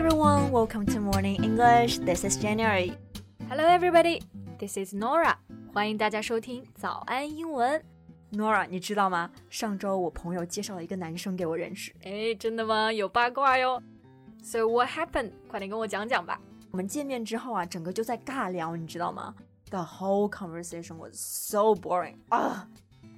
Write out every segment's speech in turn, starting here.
everyone, welcome to Morning English. This is January. Hello everybody, this is Norah. 欢迎大家收听早安英文。Norah，你知道吗？上周我朋友介绍了一个男生给我认识。哎，真的吗？有八卦哟。So what happened？快点跟我讲讲吧。我们见面之后啊，整个就在尬聊，你知道吗？The whole conversation was so boring. Ah, 啊、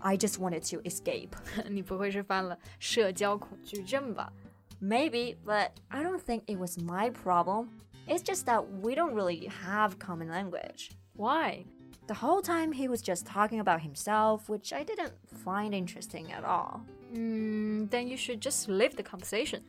uh,，I just wanted to escape. 你不会是犯了社交恐惧症吧？？Maybe, but I don't think it was my problem. It's just that we don't really have common language. Why? The whole time he was just talking about himself, which I didn't find interesting at all. Mm, then you should just leave the conversation.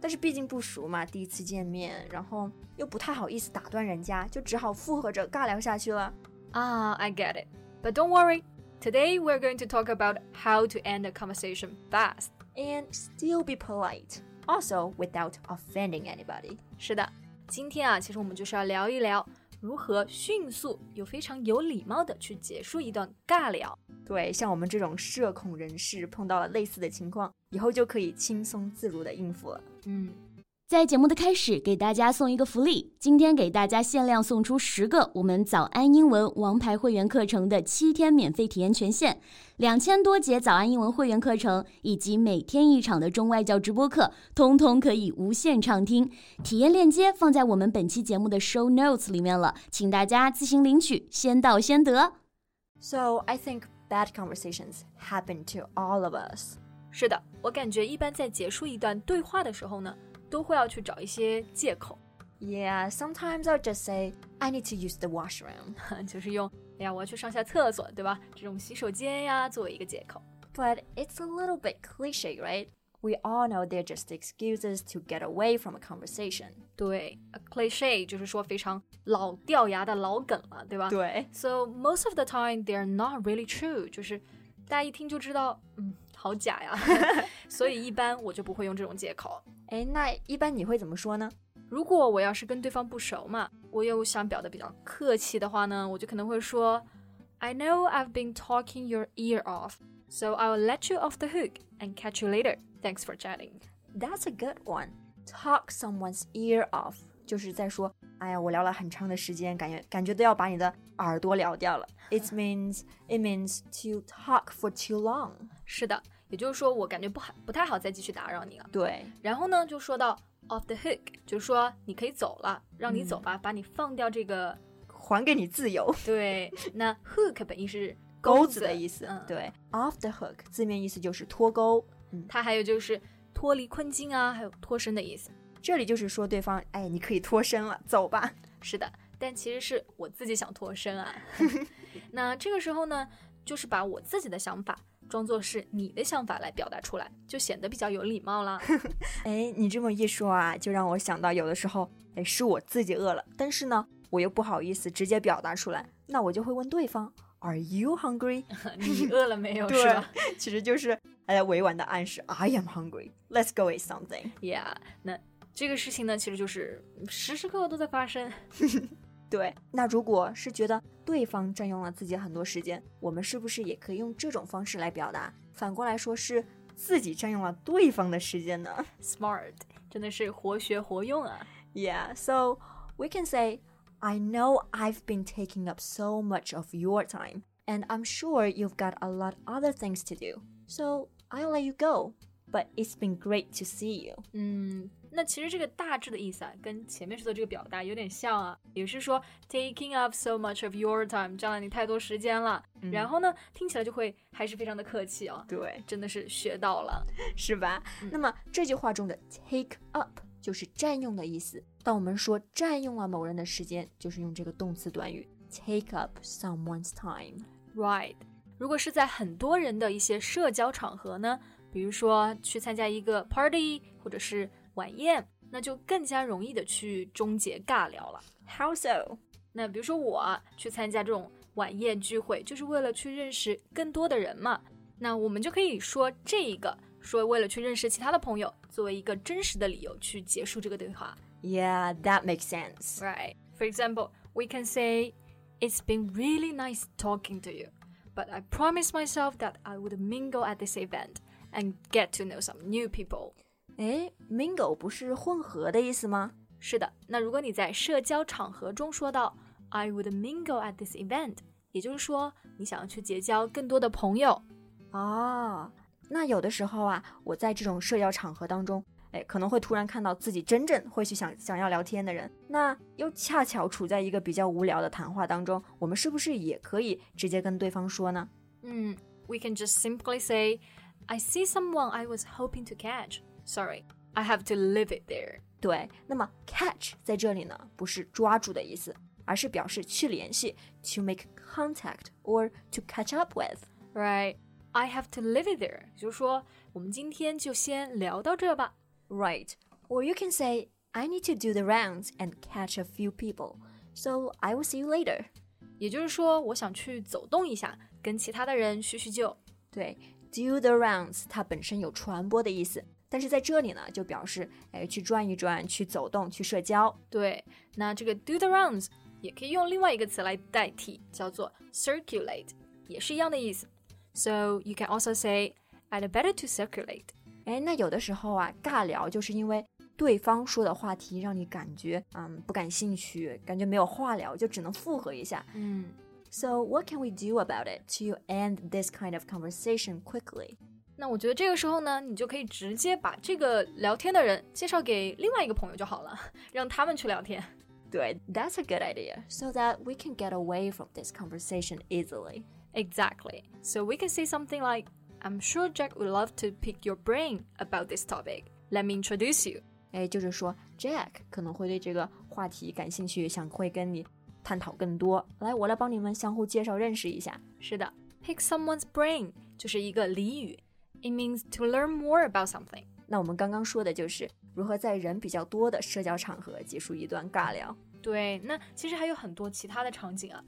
但是毕竟不熟嘛，第一次见面，然后又不太好意思打断人家，就只好附和着尬聊下去了。Ah, I get it. But don't worry. Today we're going to talk about how to end a conversation fast and still be polite, Also without offending anybody. 是的，今天啊，其实我们就是要聊一聊如何迅速又非常有礼貌的去结束一段尬聊。对，像我们这种社恐人士碰到了类似的情况，以后就可以轻松自如的应付了。嗯，在节目的开始，给大家送一个福利，今天给大家限量送出十个我们早安英文王牌会员课程的七天免费体验权限，两千多节早安英文会员课程以及每天一场的中外教直播课，通通可以无限畅听。体验链接放在我们本期节目的 show notes 里面了，请大家自行领取，先到先得。So I think. bad conversations happen to all of us. 是的，我感觉一般在结束一段对话的时候呢，都会要去找一些借口。Yeah, sometimes I'll just say I need to use the washroom，就是用哎呀我要去上下厕所，对吧？这种洗手间呀作为一个借口。But it's a little bit cliche, right? We all know they're just excuses to get away from a conversation. 对，a cliche 就是说非常老掉牙的老梗了，对吧？对。So most of the time they're not really true，就是大家一听就知道，嗯， 好假呀。所以一般我就不会用这种借口。哎，那一般你会怎么说呢？如果我要是跟对方不熟嘛，我又想表达比较客气的话呢，我就可能会说，I know I've been talking your ear off, so I'll let you off the hook and catch you later. Thanks for chatting. That's a good one. Talk someone's ear off，就是在说， 哎呀，我聊了很长的时间，感觉感觉都要把你的耳朵聊掉了。It means it means to talk for too long。是的，也就是说我感觉不好，不太好再继续打扰你了。对。然后呢，就说到 off the hook，就是说你可以走了，让你走吧，嗯、把你放掉这个，还给你自由。对。那 hook 本意是 钩子的意思。嗯、对。Off the hook 字面意思就是脱钩。嗯它还有就是脱离困境啊，还有脱身的意思。这里就是说对方，哎，你可以脱身了，走吧。是的，但其实是我自己想脱身啊。那这个时候呢，就是把我自己的想法装作是你的想法来表达出来，就显得比较有礼貌了。哎，你这么一说啊，就让我想到有的时候，哎，是我自己饿了，但是呢，我又不好意思直接表达出来，那我就会问对方，Are you hungry？你饿了没有？是吧？其实就是。来委婉的暗示，I am hungry. Let's go eat something. Yeah，那这个事情呢，其实就是时时刻刻都在发生。对，那如果是觉得对方占用了自己很多时间，我们是不是也可以用这种方式来表达？反过来说是自己占用了对方的时间呢？Smart，真的是活学活用啊。Yeah, so we can say, I know I've been taking up so much of your time, and I'm sure you've got a lot other things to do. So I'll let you go, but it's been great to see you. 嗯， 那其实这个大致的意思啊，跟前面说的这个表达有点像啊，也是说 taking up so much of your time，占了你太多时间了。嗯、然后呢，听起来就会还是非常的客气哦。对，真的是学到了，是吧？嗯、那么这句话中的 take up 就是占用的意思。当我们说占用了某人的时间，就是用这个动词短语 take up someone's time. Right. 如果是在很多人的一些社交场合呢，比如说去参加一个 party 或者是晚宴，那就更加容易的去终结尬聊了。How so？那比如说我去参加这种晚宴聚会，就是为了去认识更多的人嘛。那我们就可以说这一个，说为了去认识其他的朋友，作为一个真实的理由去结束这个对话。Yeah, that makes sense. Right. For example, we can say, "It's been really nice talking to you." but I promised myself that I would mingle at this event and get to know some new people. 哎，mingle 不是混合的意思吗是的，那如果你在社交场合中说到 I would mingle at this event，也就是说你想要去结交更多的朋友。哦，那有的时候啊，我在这种社交场合当中，哎，可能会突然看到自己真正会去想想要聊天的人，那又恰巧处在一个比较无聊的谈话当中，我们是不是也可以直接跟对方说呢？嗯，We can just simply say, I see someone I was hoping to catch. Sorry, I have to leave it there. 对，那么 catch 在这里呢，不是抓住的意思，而是表示去联系，to make contact or to catch up with. Right. I have to leave it there，就是说我们今天就先聊到这吧。Right. Or you can say I need to do the rounds and catch a few people, so I will see you later. 也就是说，我想去走动一下，跟其他的人叙叙旧。对，do the rounds 它本身有传播的意思， 但是在这里呢，就表示哎去转一转，去走动，去社交。对，那这个 do the rounds 也可以用另外一个词来代替，叫做 circulate，也是一样的意思。So you can also say I'd better to circulate。哎，那有的时候啊，尬聊就是因为对方说的话题让你感觉嗯不感兴趣，感觉没有话聊，就只能附和一下。嗯。So what can we do about it to end this kind of conversation quickly？ 那我觉得这个时候呢，你就可以直接把这个聊天的人介绍给另外一个朋友就好了，让他们去聊天。对，That's a good idea, so that we can get away from this conversation easily. Exactly. So we can say something like, I'm sure Jack would love to pick your brain about this topic. Let me introduce you. 哎，就是说，Jack 可能会对这个话题感兴趣，想会跟你探讨更多。来，我来帮你们相互介绍认识一下。是的，pick someone's brain 就是一个俚语 ，it means to learn more about something。那我们刚刚说的就是如何在人比较多的社交场合结束一段尬聊。对，那其实还有很多其他的场景啊。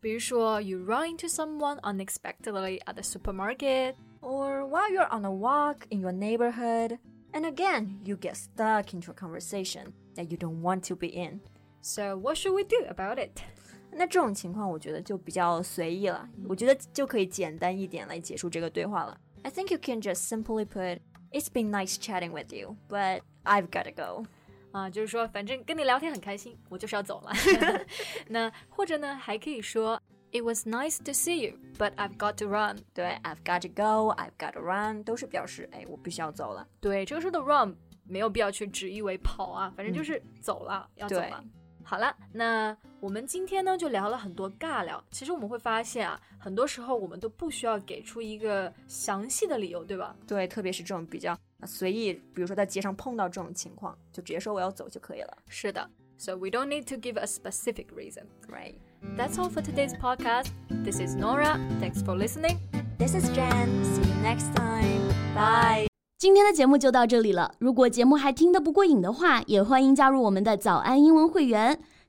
比如说，you run into someone unexpectedly at the supermarket, or while you're on a walk in your neighborhood, and again, you get stuck into a conversation that you don't want to be in. So what should we do about it? 那这种情况，我觉得就比较随意了。我觉得就可以简单一点来结束这个对话了。 I think you can just simply put, "It's been nice chatting with you, but I've got to go." 啊，就是说，反正跟你聊天很开心，我就是要走了。那或者呢，还可以说，It was nice to see you, but I've got to run。对，I've got to go, I've got to run，都是表示，哎，我必须要走了。对，这个时候的 run 没有必要去直译为跑啊，反正就是走了，要走了。好了，那 我们今天呢就聊了很多尬聊。其实我们会发现啊，很多时候我们都不需要给出一个详细的理由，对吧？对，特别是这种比较随意，比如说在街上碰到这种情况，就直接说我要走就可以了。是的，So we don't need to give a specific reason, right? That's all for today's podcast. This is Nora. Thanks for listening. This is Jen. See you next time. Bye. 今天的节目就到这里了。如果节目还听得不过瘾的话，也欢迎加入我们的早安英文会员。